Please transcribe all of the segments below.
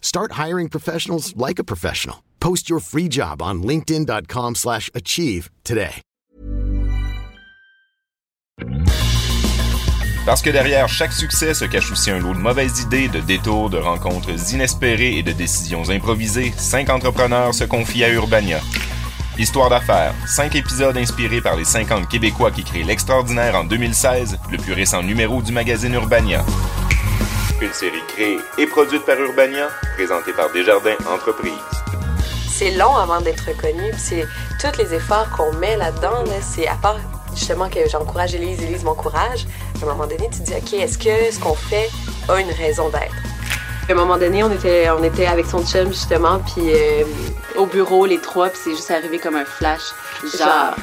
Start hiring professionals like a professional. Post your free job on linkedin.com/achieve slash achieve today. Parce que derrière chaque succès se cache aussi un lot de mauvaises idées, de détours, de rencontres inespérées et de décisions improvisées, cinq entrepreneurs se confient à Urbania. Histoire d'affaires, cinq épisodes inspirés par les 50 Québécois qui créent l'extraordinaire en 2016, le plus récent numéro du magazine Urbania. Une série créée et produite par Urbania, présentée par Desjardins Entreprises. c'est long avant d'être puis C'est tous les efforts qu'on met là-dedans. là, c'est à part justement que j'encourage Élise, Élise m'encourage. À un moment donné, tu te dis, OK, est-ce que ce qu'on fait a une raison d'être? À un moment donné, on était, on était avec son chum justement, puis euh, au bureau, les trois, puis c'est juste arrivé comme un flash. Genre,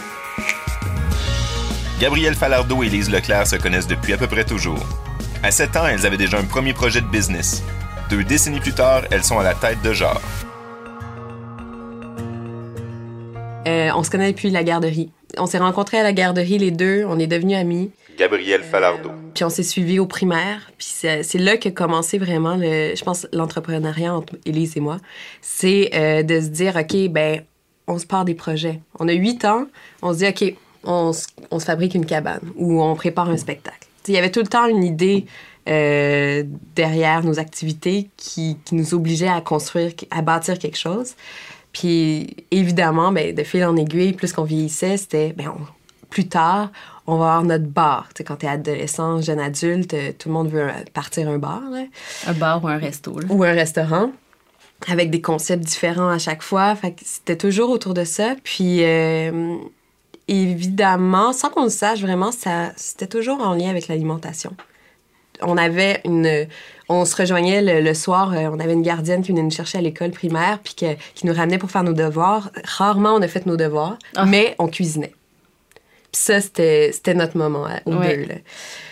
Gabrielle Falardeau et Lise Leclerc se connaissent depuis à peu près toujours. À 7 ans, elles avaient déjà un premier projet de business. Deux décennies plus tard, elles sont à la tête de genre. euh, on se connaît depuis la garderie. On s'est rencontrés à la garderie, les deux, on est devenus amis. Gabrielle Falardeau. Puis on s'est suivis au primaire. Puis c'est c'est là que commencé vraiment, le, je pense, l'entrepreneuriat entre Élise et moi. C'est euh, de se dire, OK, ben, on se part des projets. On a huit ans, on se dit, OK, on, se- on se fabrique une cabane ou on prépare un spectacle. Il y avait tout le temps une idée euh, derrière nos activités qui, qui nous obligeait à construire, à bâtir quelque chose. Puis évidemment, ben, de fil en aiguille, plus qu'on vieillissait, c'était ben, on- plus tard, on va avoir notre bar. Quand tu es adolescent, jeune adulte, euh, tout le monde veut euh, partir un bar là, Un bar ou un resto. là. ou un restaurant avec des concepts différents à chaque fois. Fait que c'était toujours autour de ça. Puis euh, évidemment, sans qu'on le sache vraiment, ça, c'était toujours en lien avec l'alimentation. On avait une, on se rejoignait le, le soir. euh, on avait une gardienne qui venait nous chercher à l'école primaire puis que- qui nous ramenait pour faire nos devoirs. Rarement on a fait nos devoirs, Ah. mais on cuisinait. Puis ça, c'était, c'était notre moment à- aux Ouais. deux. là.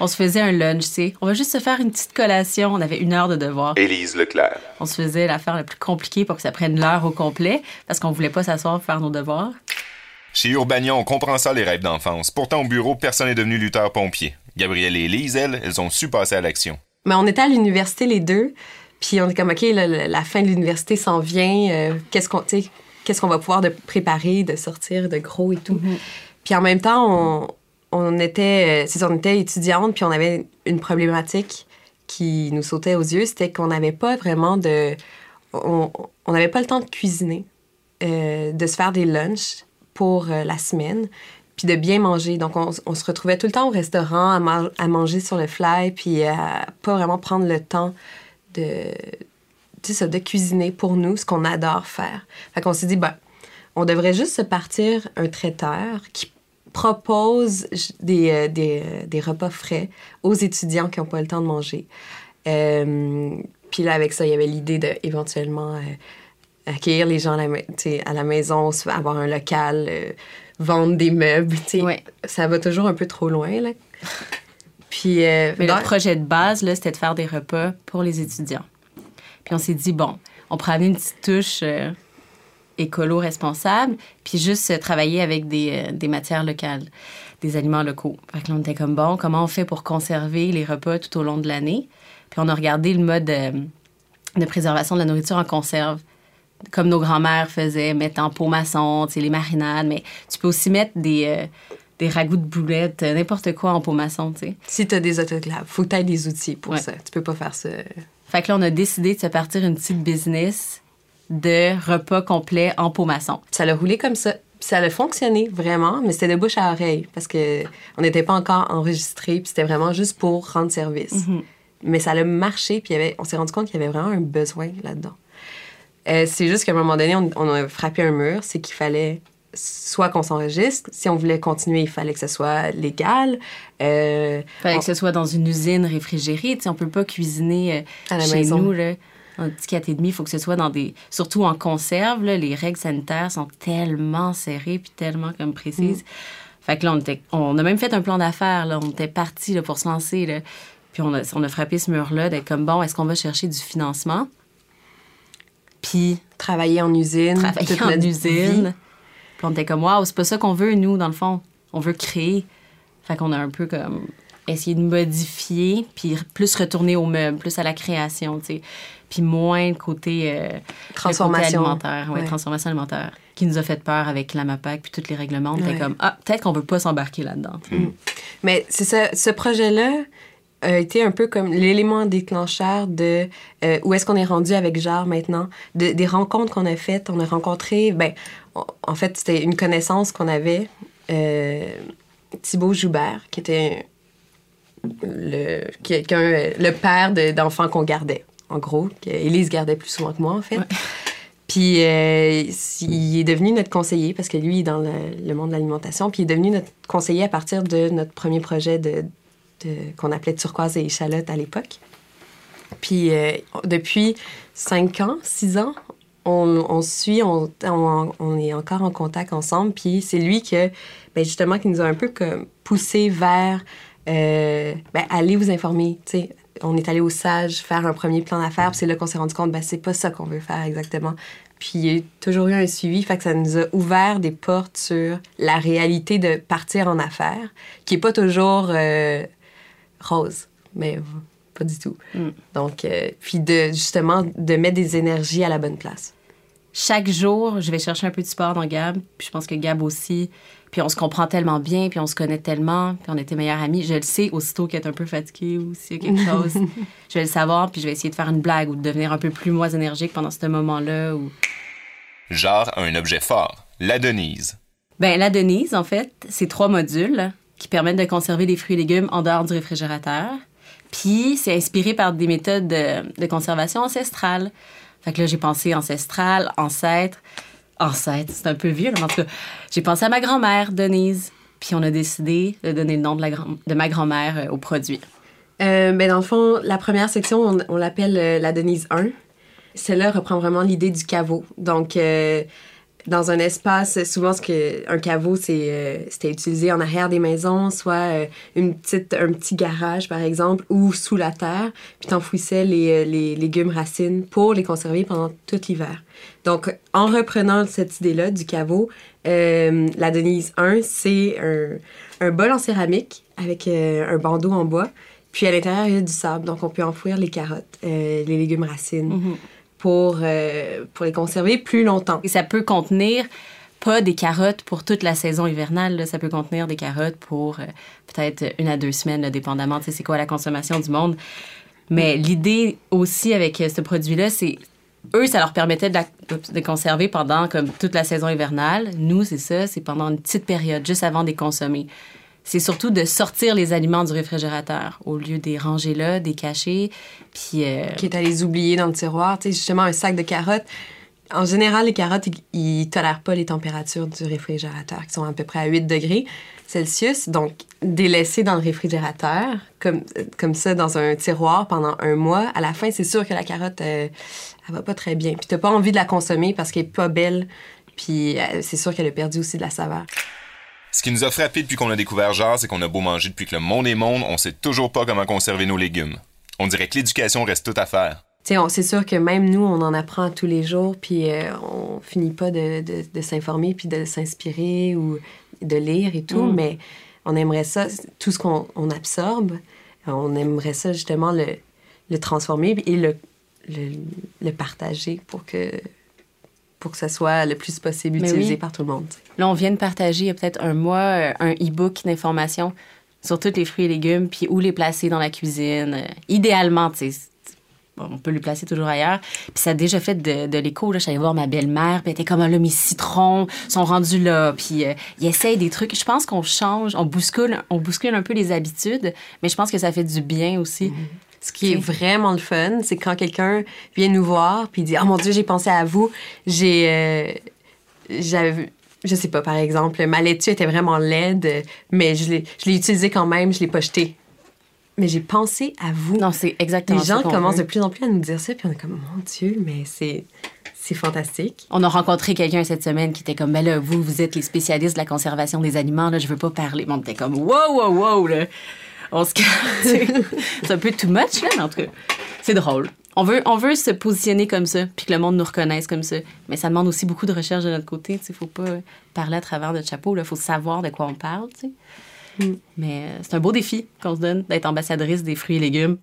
On se faisait un lunch, tu sais. On va juste se faire une petite collation. On avait une heure de devoir. Élise Leclerc. On se faisait l'affaire la plus compliquée pour que ça prenne l'heure au complet parce qu'on voulait pas s'asseoir pour faire nos devoirs. Chez Urbania, on comprend ça les rêves d'enfance. Pourtant, au bureau, personne n'est devenu lutteur-pompier. Gabrielle et Élise, elles, elles ont su passer à l'action. Mais on était à l'université les deux, puis on est comme, OK, là, la, la fin de l'université s'en vient, euh, qu'est-ce qu'on tu sais, qu'est-ce qu'on va pouvoir de préparer, de sortir de gros et tout. Puis en même temps, on, on était, euh, c'est on était étudiantes, puis on avait une problématique qui nous sautait aux yeux, c'était qu'on n'avait pas vraiment de... On on n'avait pas le temps de cuisiner, euh, de se faire des lunchs pour euh, la semaine, puis de bien manger. Donc, on, on se retrouvait tout le temps au restaurant à, man- à manger sur le fly, puis à pas vraiment prendre le temps de, ça, de cuisiner pour nous, ce qu'on adore faire. Fait qu'on s'est dit, ben, on devrait juste se partir un traiteur qui propose des, euh, des, euh, des repas frais aux étudiants qui n'ont pas le temps de manger. Puis là, avec ça, il y avait l'idée de éventuellement euh, accueillir les gens à la, à maison, avoir un local, euh, vendre des meubles. Ouais. Ça va toujours un peu trop loin. Là. Puis, euh, Mais dans- le projet de base, c'était de faire des repas pour les étudiants. Puis on s'est dit, bon, on pourrait amener une petite touche euh, écolo-responsable, puis juste travailler avec des, des matières locales, des aliments locaux. Fait que là, on était comme, bon, comment on fait pour conserver les repas tout au long de l'année? Puis on a regardé le mode de préservation de la nourriture en conserve comme nos grands-mères faisaient, mettre en pot maçon, les marinades, mais tu peux aussi mettre des, euh, des ragoûts de boulettes, euh, n'importe quoi en pot maçon, tu sais. si tu as des autoclaves, faut que tu aies des outils pour Ouais. ça. Tu peux pas faire ça. Fait que là, on a décidé de se partir une petite business de repas complets en pot maçon. Ça l'a roulé comme ça. Ça a fonctionné vraiment, mais c'était de bouche à oreille parce que on n'était pas encore enregistré, puis c'était vraiment juste pour rendre service. Mais ça a marché, puis on s'est rendu compte qu'il y avait vraiment un besoin là-dedans. Euh, c'est juste qu'à un moment donné, on, on a frappé un mur, c'est qu'il fallait soit qu'on s'enregistre, si on voulait continuer, il fallait que ce soit légal. Euh, Il fallait on- que ce soit dans une usine réfrigérée. Tu sais, on peut pas cuisiner euh, À la chez maison. nous. Là. Un petit 4,5, il faut que ce soit dans des... Surtout en conserve, là, les règles sanitaires sont tellement serrées puis tellement comme précises. Mm. Fait que là, on, était- on a même fait un plan d'affaires. Là. On était parti pour se lancer. Là. Puis on a, on a frappé ce mur-là d'être comme, bon, est-ce qu'on va chercher du financement? Puis travailler en usine, travailler toute en notre usine. vie. Puis on était comme, waouh, c'est pas ça qu'on veut, nous, dans le fond. On veut créer. Fait qu'on a un peu comme essayé de modifier, puis plus retourner au meuble, plus à la création, tu sais. Puis moins le côté, euh, le Transformation. côté alimentaire, ouais, Ouais. transformation alimentaire, qui nous a fait peur avec la MAPAC puis tous les règlements. On était Ouais. comme, ah, peut-être qu'on veut pas s'embarquer là-dedans. Mais c'est ça, ce projet-là a été un peu comme l'élément déclencheur de euh, où est-ce qu'on est rendu avec Jarre maintenant, de- des rencontres qu'on a faites. On a rencontré, ben, on- en fait, c'était une connaissance qu'on avait, euh, Thibaut Joubert, qui était le, quelqu'un, le père de- d'enfants qu'on gardait, en gros. que Élise gardait plus souvent que moi, en fait. Puis euh, il est devenu notre conseiller parce que lui, il est dans le, le monde de l'alimentation. Puis il est devenu notre conseiller à partir de notre premier projet de- qu'on appelait Turquoise et Échalote à l'époque. Puis euh, depuis cinq ans, six ans, on, suit, on, est encore en contact ensemble. Puis c'est lui que, ben justement, qui nous a un peu comme poussé vers euh, ben, aller vous informer. tu sais. On est allé au SAGE faire un premier plan d'affaires. Puis c'est là qu'on s'est rendu compte, ben, c'est pas ça qu'on veut faire exactement. Puis il y a toujours eu un suivi, fait que ça nous a ouvert des portes sur la réalité de partir en affaires, qui est pas toujours euh, rose, mais pas du tout. Donc, euh, puis de justement de mettre des énergies à la bonne place. chaque jour, je vais chercher un peu de support dans Gab. Puis je pense que Gab aussi. Puis on se comprend tellement bien, puis on se connaît tellement, puis on était meilleurs amis. Je le sais aussitôt qu'elle est un peu fatiguée ou s'il y a quelque chose. je vais le savoir, puis je vais essayer de faire une blague ou de devenir un peu plus moins énergique pendant ce moment-là. Ou... Genre a un objet fort, la Denise. Ben, la Denise, en fait, c'est trois modules qui permettent de conserver des fruits et légumes en dehors du réfrigérateur. Puis, c'est inspiré par des méthodes de, conservation ancestrale. Fait que là, j'ai pensé ancestral, ancêtre. Ancêtre, c'est un peu vieux, mais en tout cas, j'ai pensé à ma grand-mère, Denise. Puis, on a décidé de donner le nom de, la grand- de ma grand-mère euh, au produit. Euh, ben, dans le fond, la première section, on, on l'appelle euh, la Denise 1. Celle-là reprend vraiment l'idée du caveau. Donc, euh, dans un espace, souvent, ce que, un caveau, euh, c'était utilisé en arrière des maisons, soit euh, une petite, un petit garage, par exemple, ou sous la terre. Puis t'enfouissais les, euh, les légumes racines pour les conserver pendant tout l'hiver. Donc, en reprenant cette idée-là du caveau, la Denise 1, c'est un, bol en céramique avec un bandeau en bois. Puis à l'intérieur, il y a du sable, donc on peut enfouir les carottes, les légumes racines pour, euh, pour les conserver plus longtemps. Et ça peut contenir pas des carottes pour toute la saison hivernale. Ça peut contenir des carottes pour euh, peut-être une à deux semaines, dépendamment, sais, c'est quoi la consommation du monde. Mais l'idée aussi avec euh, ce produit-là, c'est eux, ça leur permettait de, la- de conserver pendant comme toute la saison hivernale. Nous, c'est ça, c'est pendant une petite période, juste avant de les consommer. C'est surtout de sortir les aliments du réfrigérateur au lieu des ranger là, des cacher. Puis euh, qui est à les oublier dans le tiroir. Tu sais, justement, un sac de carottes. En général, les carottes, ils, tolèrent pas les températures du réfrigérateur, qui sont à peu près à 8 degrés Celsius. Donc, des laisser dans le réfrigérateur, comme, comme ça, dans un tiroir pendant un mois, à la fin, c'est sûr que la carotte, euh, elle va pas très bien. Puis, t'as pas envie de la consommer parce qu'elle est pas belle. Puis, euh, c'est sûr qu'elle a perdu aussi de la saveur. Ce qui nous a frappé depuis qu'on a découvert Genre, c'est qu'on a beau manger depuis que le monde est monde, on sait toujours pas comment conserver nos légumes. On dirait que l'éducation reste toute à faire. Tu sais, on- c'est sûr que même nous, on en apprend tous les jours, puis euh, on finit pas de, de- de s'informer, puis de s'inspirer ou de lire et tout, mais on aimerait ça, tout ce qu'on on absorbe, on aimerait ça justement le, le transformer et le, le, le partager pour que, pour que ça soit le plus possible Mais utilisé oui. par tout le monde. Là, on vient de partager il y a peut-être un mois euh, un e-book d'informations sur tous les fruits et légumes, puis où les placer dans la cuisine. Euh, idéalement, tu sais, bon, on peut lui placer toujours ailleurs. Puis ça a déjà fait de, de l'écho. Là, j'allais voir ma belle-mère, puis elle était comme ah, là, mes citrons sont rendus là. Puis euh, il essaye des trucs. Je pense qu'on change, on bouscule, on bouscule un peu les habitudes, mais je pense que ça fait du bien aussi. Ce qui est vraiment le fun, c'est quand quelqu'un vient nous voir puis dit Oh mon Dieu, j'ai pensé à vous. J'ai. euh, j'avais. Je sais pas, par exemple, ma laitue était vraiment laide, mais je l'ai je l'ai utilisée quand même, je l'ai pas jetée. Mais j'ai pensé à vous. Non, c'est exactement Les gens qu'on commencent veut. de plus en plus à nous dire ça, puis on est comme Mon Dieu, mais c'est. C'est fantastique. On a rencontré quelqu'un cette semaine qui était comme, ben là, vous, vous êtes les spécialistes de la conservation des aliments, là, je veux pas parler. Mais on était comme, wow, wow, wow, là. On se. C'est un peu too much, là, mais en tout cas, c'est drôle. On veut, on veut se positionner comme ça, puis que le monde nous reconnaisse comme ça. Mais ça demande aussi beaucoup de recherche de notre côté, tu sais. Faut pas parler à travers notre chapeau, là. Faut savoir de quoi on parle, tu sais. Mais euh, c'est un beau défi qu'on se donne d'être ambassadrice des fruits et légumes.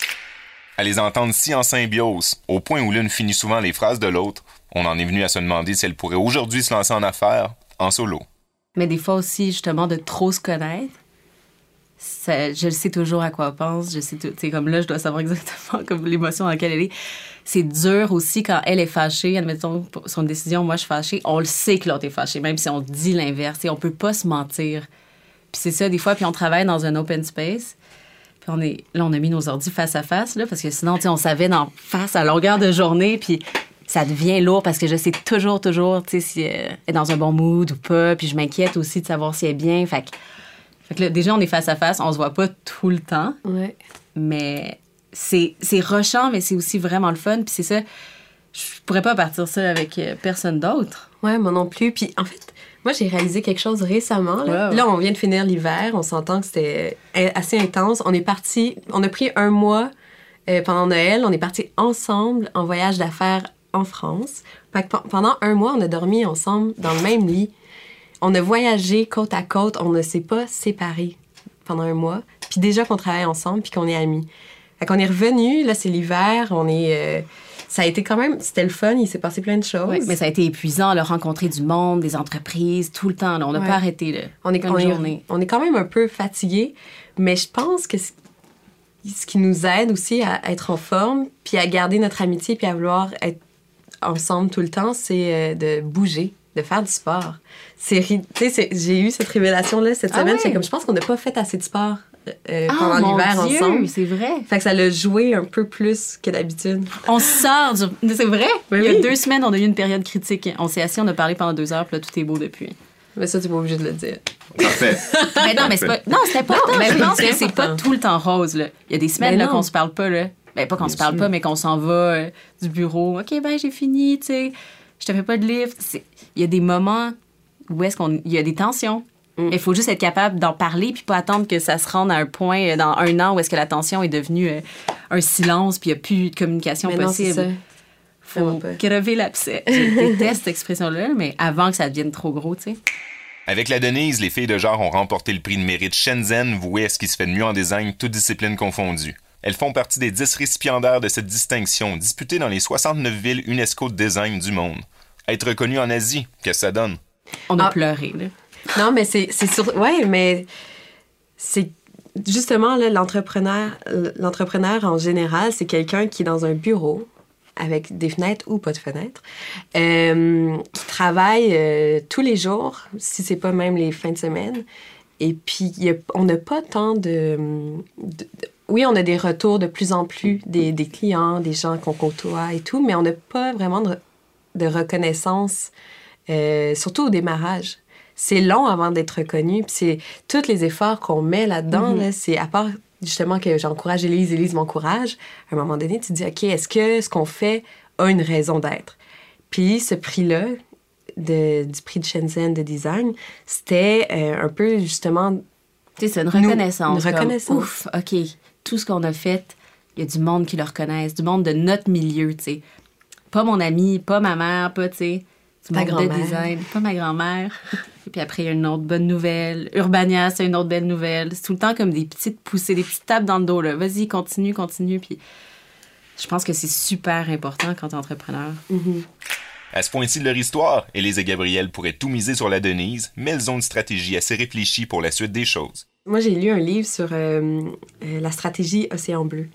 À les entendre si en symbiose, au point où l'une finit souvent les phrases de l'autre, on en est venu à se demander si elle pourrait aujourd'hui se lancer en affaires en solo. Mais des fois aussi, justement, de trop se connaître. Ça- je sais toujours à quoi elle pense. Je sais tout. Sais, comme là, je dois savoir exactement comme l'émotion dans laquelle elle est. C'est dur aussi quand elle est fâchée. Admettons, pour son décision, moi, je suis fâchée. On le sait que l'autre est fâché, même si on dit l'inverse. Sais, on peut pas se mentir. Puis c'est ça, des fois, puis on travaille dans un open space. Puis on est, là, on a mis nos ordi face à face, là, parce que sinon, on savait dans face à longueur de journée, puis ça devient lourd parce que je sais toujours, toujours, tu sais, si elle est dans un bon mood ou pas. Puis je m'inquiète aussi de savoir si elle est bien. Fait fait que là, déjà, on est face à face, on se voit pas tout le temps, Ouais. mais c'est c'est rushant, mais c'est aussi vraiment le fun. Puis c'est ça, je pourrais pas partir ça avec euh, personne d'autre. Ouais, moi non plus. Puis en fait, moi j'ai réalisé quelque chose récemment. Là, Wow. Là, on vient de finir l'hiver, on s'entend que c'était euh, assez intense. On est parti, on a pris un mois euh, pendant Noël, on est parti ensemble en voyage d'affaires en France. Fait que pe- pendant un mois, on a dormi ensemble dans le même lit. On a voyagé côte à côte, on ne s'est pas séparés pendant un mois. Puis déjà qu'on travaille ensemble, puis qu'on est amis. Fait qu'on est revenu, là c'est l'hiver, on est... euh, ça a été quand même, c'était le fun, il s'est passé plein de choses. Mais ça a été épuisant, là, rencontrer du monde, des entreprises, tout le temps. là. On n'a Ouais. pas arrêté. Là, On est, on, est, on est quand même un peu fatigué, mais je pense que ce, ce qui nous aide aussi à être en forme, puis à garder notre amitié, puis à vouloir être ensemble tout le temps, c'est euh, de bouger, de faire du sport. C'est, j'ai eu cette révélation-là cette Ah semaine. C'est comme je pense qu'on n'a pas fait assez de sport euh, Ah, pendant l'hiver ensemble. c'est vrai. Fait que ça l'a joué un peu plus que d'habitude. On sort du... C'est vrai? Oui, Il y a oui. deux semaines, on a eu une période critique. On s'est assis, on a parlé pendant deux heures, puis là, tout est beau depuis. Mais ça, tu pas obligé de le dire. Parfait. Mais non, mais c'est pas. Non, c'est important. Non, mais je oui, pense c'est que c'est pas tout le temps rose, là. Il y a des semaines, Ben là, non. qu'on se parle pas, là. Ben, pas qu'on se parle pas, mais qu'on s'en va euh, du bureau. OK, ben, j'ai fini, tu sais. Je te fais pas de livre. Il y a des moments où est-ce qu'on. Il y a des tensions. Mm. Il faut juste être capable d'en parler puis pas attendre que ça se rende à un point euh, dans un an où est-ce que la tension est devenue euh, un silence puis il n'y a plus de communication Mais non, possible. ça. Faut pas. crever l'abcès. Je déteste cette expression-là, mais avant que ça devienne trop gros, tu sais. Avec la Denise, les filles de genre ont remporté le prix de mérite Shenzhen, voué à ce qui se fait de mieux en design, toutes disciplines confondues. Elles font partie des 10 récipiendaires de cette distinction, disputée dans les 69 villes UNESCO de design du monde. Être reconnu en Asie, qu'est-ce que ça donne? On a Ah. pleuré, là. Non, mais c'est c'est sur. Ouais, mais c'est justement là, l'entrepreneur. L'entrepreneur en général, c'est quelqu'un qui est dans un bureau avec des fenêtres ou pas de fenêtres, euh, qui travaille euh, tous les jours, si c'est pas même les fins de semaine. Et puis, il y a- on n'a pas tant de, de- de- Oui, on a des retours de plus en plus des, des clients, des gens qu'on côtoie et tout, mais on n'a pas vraiment de, de reconnaissance, euh, surtout au démarrage. C'est long avant d'être reconnu, puis c'est tous les efforts qu'on met là-dedans, là, c'est à part justement que j'encourage Élise, Élise m'encourage, à un moment donné, tu te dis, OK, est-ce que ce qu'on fait a une raison d'être? Puis ce prix-là, du prix de Shenzhen de design, c'était euh, un peu justement c'est une Nous- reconnaissance. une comme, reconnaissance. ouf, OK, tout ce qu'on a fait, il y a du monde qui le reconnaisse, du monde de notre milieu, tu sais. Pas mon ami, pas ma mère, pas, tu sais, du Ta monde de grand-mère. design, pas ma grand-mère. Et puis après, il y a une autre bonne nouvelle. Urbania, c'est une autre belle nouvelle. C'est tout le temps comme des petites poussées, des petites tapes dans le dos, là. Vas-y, continue, continue. Puis je pense que c'est super important quand t'es entrepreneur. À ce point-ci de leur histoire, Élise et Gabriel pourraient tout miser sur la Denise, mais elles ont une stratégie assez réfléchie pour la suite des choses. Moi, j'ai lu un livre sur euh, euh, la stratégie Océan Bleu.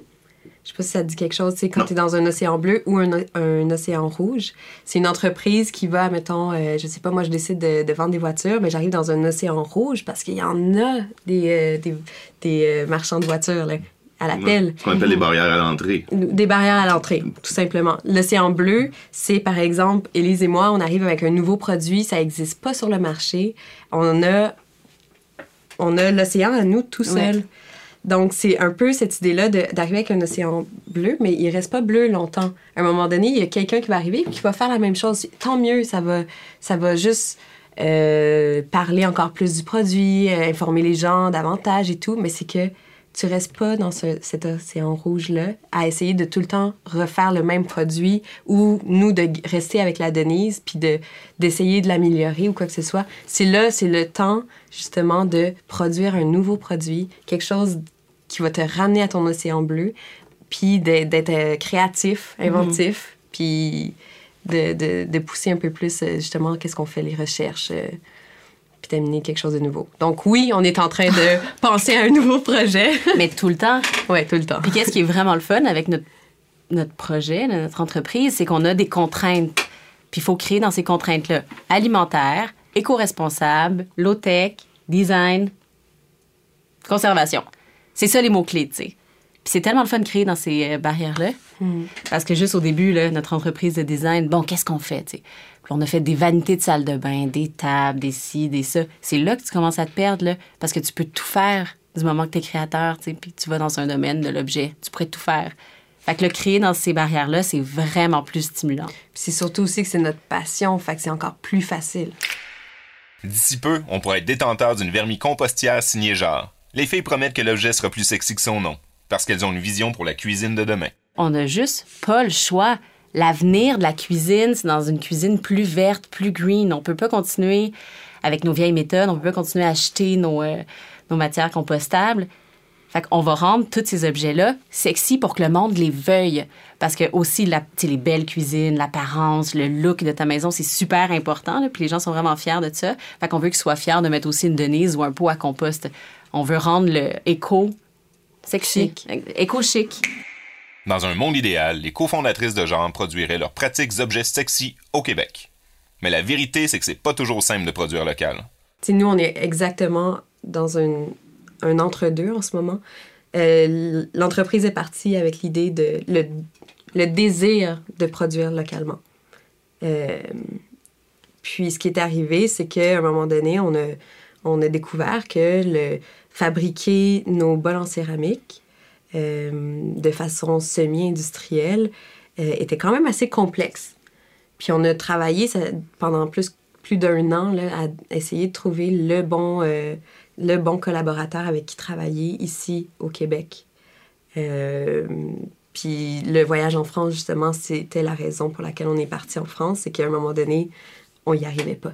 Je sais pas si ça dit quelque chose, tu sais, quand tu es dans un océan bleu ou un, un océan rouge, c'est une entreprise qui va, mettons, euh, je sais pas, moi je décide de, de vendre des voitures, mais j'arrive dans un océan rouge parce qu'il y en a des, euh, des, des, marchands de voitures, là, à l'appel. Ce qu'on appelle les barrières à l'entrée. Des barrières à l'entrée, tout simplement. L'océan bleu, c'est par exemple, Élise et moi, on arrive avec un nouveau produit, ça n'existe pas sur le marché. On a, on a l'océan à nous tout seul. Ouais. Donc, c'est un peu cette idée-là d'arriver avec un océan bleu, mais il reste pas bleu longtemps. À un moment donné, il y a quelqu'un qui va arriver et qui va faire la même chose. Tant mieux, ça va, ça va juste euh, parler encore plus du produit, euh, informer les gens davantage et tout, mais c'est que tu restes pas dans ce- cet océan rouge-là à essayer de tout le temps refaire le même produit ou nous de rester avec la Denise puis de d'essayer de l'améliorer ou quoi que ce soit. C'est là, c'est le temps justement de produire un nouveau produit, quelque chose qui va te ramener à ton océan bleu, puis d'être euh, créatif, inventif, puis de, de, de pousser un peu plus euh, justement qu'est-ce qu'on fait les recherches. Puis d'amener quelque chose de nouveau. Donc oui, on est en train de penser à un nouveau projet. Mais tout le temps. ouais, tout le temps. Puis qu'est-ce qui est vraiment le fun avec notre, notre projet, notre entreprise, c'est qu'on a des contraintes. Puis il faut créer dans ces contraintes-là alimentaire, éco-responsable, low-tech, design, conservation. C'est ça les mots-clés, tu sais. Puis c'est tellement le fun de créer dans ces euh, barrières-là. Parce que juste au début, là, notre entreprise de design, bon, qu'est-ce qu'on fait, tu sais? Puis on a fait des vanités de salle de bain, des tables, des ci, des ça. C'est là que tu commences à te perdre, là, parce que tu peux tout faire du moment que tu es créateur, tu sais, puis que tu vas dans un domaine de l'objet. Tu pourrais tout faire. Fait que le créer dans ces barrières-là, c'est vraiment plus stimulant. Puis c'est surtout aussi que c'est notre passion, fait que c'est encore plus facile. D'ici peu, on pourrait être détenteur d'une vermicompostière signée Jarre. Les filles promettent que l'objet sera plus sexy que son nom, parce qu'elles ont une vision pour la cuisine de demain. On n'a juste pas le choix. L'avenir de la cuisine, c'est dans une cuisine plus verte, plus green. On peut pas continuer avec nos vieilles méthodes, on peut pas continuer à acheter nos, euh, nos matières compostables. Fait qu'on va rendre tous ces objets-là sexy pour que le monde les veuille. Parce que aussi, la, les belles cuisines, l'apparence, le look de ta maison, c'est super important. là, puis les gens sont vraiment fiers de ça. Fait qu'on veut qu'ils soient fiers de mettre aussi une Denise ou un pot à compost. On veut rendre le éco sexy. Éco chic. Dans un monde idéal, les cofondatrices de genre produiraient leurs pratiques objets sexy au Québec. Mais la vérité, c'est que c'est pas toujours simple de produire local. Tu sais, nous, on est exactement dans un, entre-deux en ce moment. Euh, L'entreprise est partie avec l'idée de le, désir de produire localement. Euh, puis ce qui est arrivé, c'est qu'à un moment donné, on a, on a découvert que fabriquer nos bols en céramique de façon semi-industrielle euh, était quand même assez complexe. Puis on a travaillé ça, pendant plus, plus d'un an là, à essayer de trouver le bon, euh, le bon collaborateur avec qui travailler ici au Québec. Euh, puis le voyage en France, justement, c'était la raison pour laquelle on est parti en France, c'est qu'à un moment donné, on n'y arrivait pas.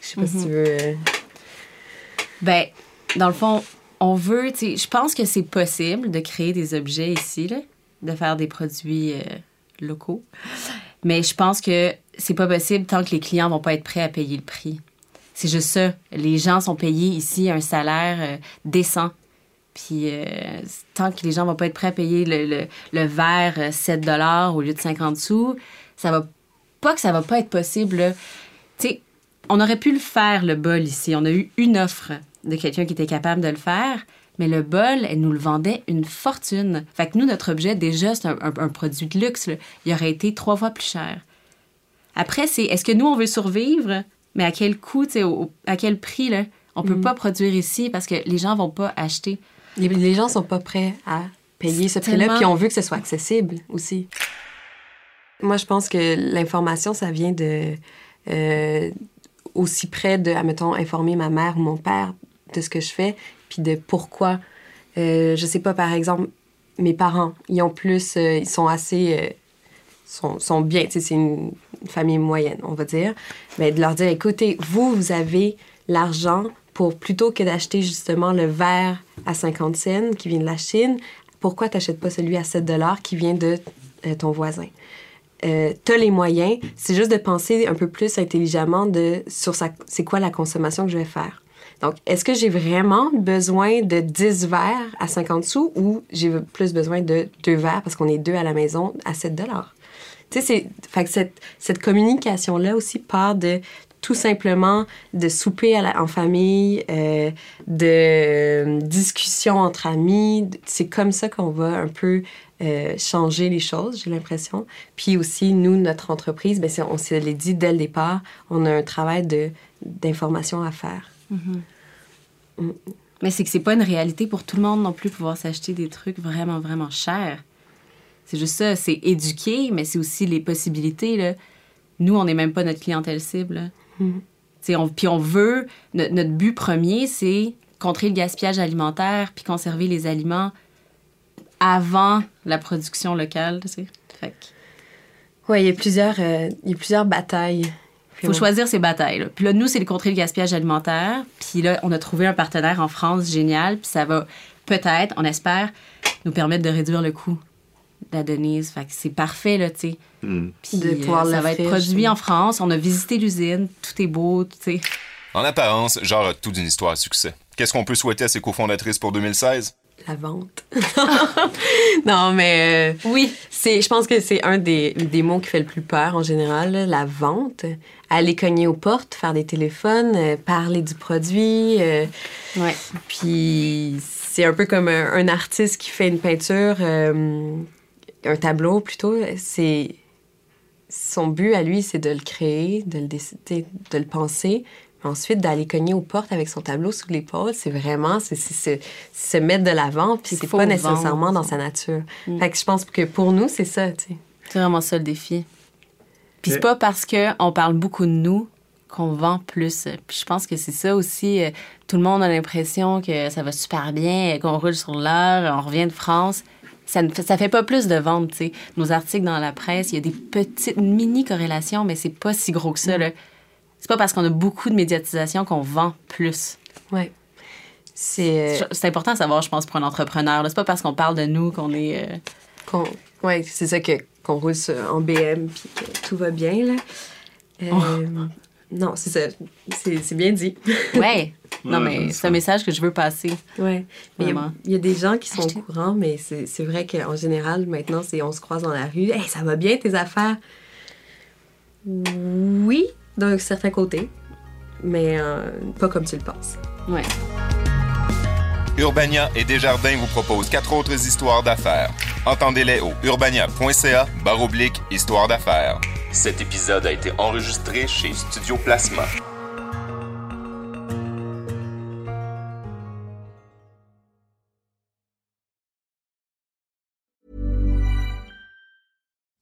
Je sais pas si tu veux... euh, Ben, dans le fond, on veut, tu sais, je pense que c'est possible de créer des objets ici, de faire des produits euh, locaux. Mais je pense que c'est pas possible tant que les clients vont pas être prêts à payer le prix. C'est juste ça. Les gens sont payés ici un salaire euh, décent. Puis euh, tant que les gens vont pas être prêts à payer le, le, le verre euh, 7 au lieu de 50 sous, ça va pas que ça va pas être possible. Tu sais, on aurait pu le faire, le bol, ici. On a eu une offre de quelqu'un qui était capable de le faire, mais le bol, elle nous le vendait une fortune. Fait que nous, notre objet, déjà, c'est un, un- un produit de luxe. là. Il aurait été trois fois plus cher. Après, c'est est-ce que nous, on veut survivre, mais à quel coût, au- à quel prix, là? On peut pas produire ici parce que les gens vont pas acheter. Les, les gens sont pas prêts à payer ce prix-là, tellement- puis on veut que ce soit accessible aussi. Moi, je pense que l'information, ça vient de euh, aussi près de, admettons, informer ma mère ou mon père de ce que je fais, puis de pourquoi. Euh, je sais pas, par exemple, mes parents, ils ont plus, euh, ils sont assez, euh, sont, sont bien, c'est une famille moyenne, on va dire. Mais de leur dire, écoutez, vous, vous avez l'argent pour plutôt que d'acheter justement le verre à 50 cents qui vient de la Chine, pourquoi t'achètes pas celui à 7 dollars qui vient de euh, ton voisin? Euh, t'as les moyens, c'est juste de penser un peu plus intelligemment de sur c'est quoi la consommation que je vais faire. Donc, est-ce que j'ai vraiment besoin de 10 verres à 50 sous ou j'ai plus besoin de deux verres parce qu'on est deux à la maison à 7 dollars? Tu sais, fait que cette, cette communication-là aussi part de tout simplement de souper en famille, euh, de euh, discussions entre amis. C'est comme ça qu'on va un peu euh, changer les choses, j'ai l'impression. Puis aussi, nous, notre entreprise, c'est- on se l'est dit dès le départ, on a un travail d'information à faire. Mais c'est que c'est pas une réalité pour tout le monde non plus pouvoir s'acheter des trucs vraiment, vraiment chers. C'est juste ça, c'est éduquer, mais c'est aussi les possibilités. Là. Nous, on n'est même pas notre clientèle cible. on- Puis on veut, no- notre but premier, c'est contrer le gaspillage alimentaire puis conserver les aliments avant la production locale. Tu sais. Fait que Oui, il y a plusieurs, euh, il y a plusieurs batailles. Puis faut choisir ses batailles. là. Puis là, nous, c'est de contrer le gaspillage alimentaire. Puis là, on a trouvé un partenaire en France génial. Puis ça va peut-être, on espère, nous permettre de réduire le coût de la Denise. Fait que c'est parfait, là, tu sais. Puis De euh, pouvoir ça va être produit en France. On a visité l'usine. Tout est beau, tu sais. En apparence, genre a tout d'une histoire à succès. Qu'est-ce qu'on peut souhaiter à ses cofondatrices pour 2016? La vente. non, mais euh, Oui. c'est, je pense que c'est un des, des mots qui fait le plus peur en général, là, la vente. Aller cogner aux portes, faire des téléphones, euh, parler du produit. euh, Ouais. puis c'est un peu comme un, un artiste qui fait une peinture, un tableau plutôt. C'est son but à lui, c'est de le créer, de le décider, de le penser. Ensuite, d'aller cogner aux portes avec son tableau sous l'épaule, c'est vraiment c'est, se mettre de l'avant, puis c'est pas nécessairement vendre. dans sa nature. Fait que je pense que pour nous, c'est ça, tu sais. C'est vraiment ça le défi. Puis c'est pas parce qu'on parle beaucoup de nous qu'on vend plus. Puis je pense que c'est ça aussi. euh, Tout le monde a l'impression que ça va super bien, qu'on roule sur l'heure, on revient de France. Ça ne fait, ça fait pas plus de ventes, tu sais. Nos articles dans la presse, il y a des petites mini corrélations, mais c'est pas si gros que ça, là. C'est pas parce qu'on a beaucoup de médiatisation qu'on vend plus. Ouais. C'est. euh, C'est important à savoir, je pense, pour un entrepreneur. C'est pas parce qu'on parle de nous qu'on est. euh, qu'on- ouais, c'est ça que, qu'on roule en BM puis que tout va bien, là. Euh, Oh. Non, c'est ça. C'est, bien dit. Ouais. Non, Ouais, mais c'est un message que je veux passer. Ouais. Mais il y y, a des gens qui sont au courant, mais c'est, c'est vrai qu'en général, maintenant, c'est on se croise dans la rue. Hey, ça va bien tes affaires? Oui, d'un certain côté, mais euh, pas comme tu le penses. Ouais. Urbania et Desjardins vous proposent quatre autres histoires d'affaires. Entendez-les au urbania.ca baroblique histoire d'affaires. Cet épisode a été enregistré chez Studio Plasma.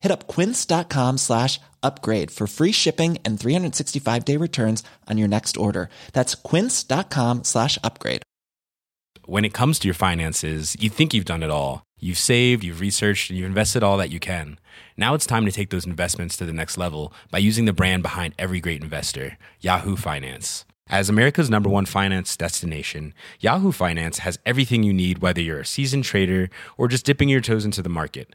Hit up quince.com slash upgrade for free shipping and 365 day returns on your next order. That's quince.com slash upgrade. when it comes to your finances, you think you've done it all. You've saved, you've researched, and you've invested all that you can. Now it's time to take those investments to the next level by using the brand behind every great investor, Yahoo Finance. As America's number one finance destination, Yahoo Finance has everything you need, whether you're a seasoned trader or just dipping your toes into the market.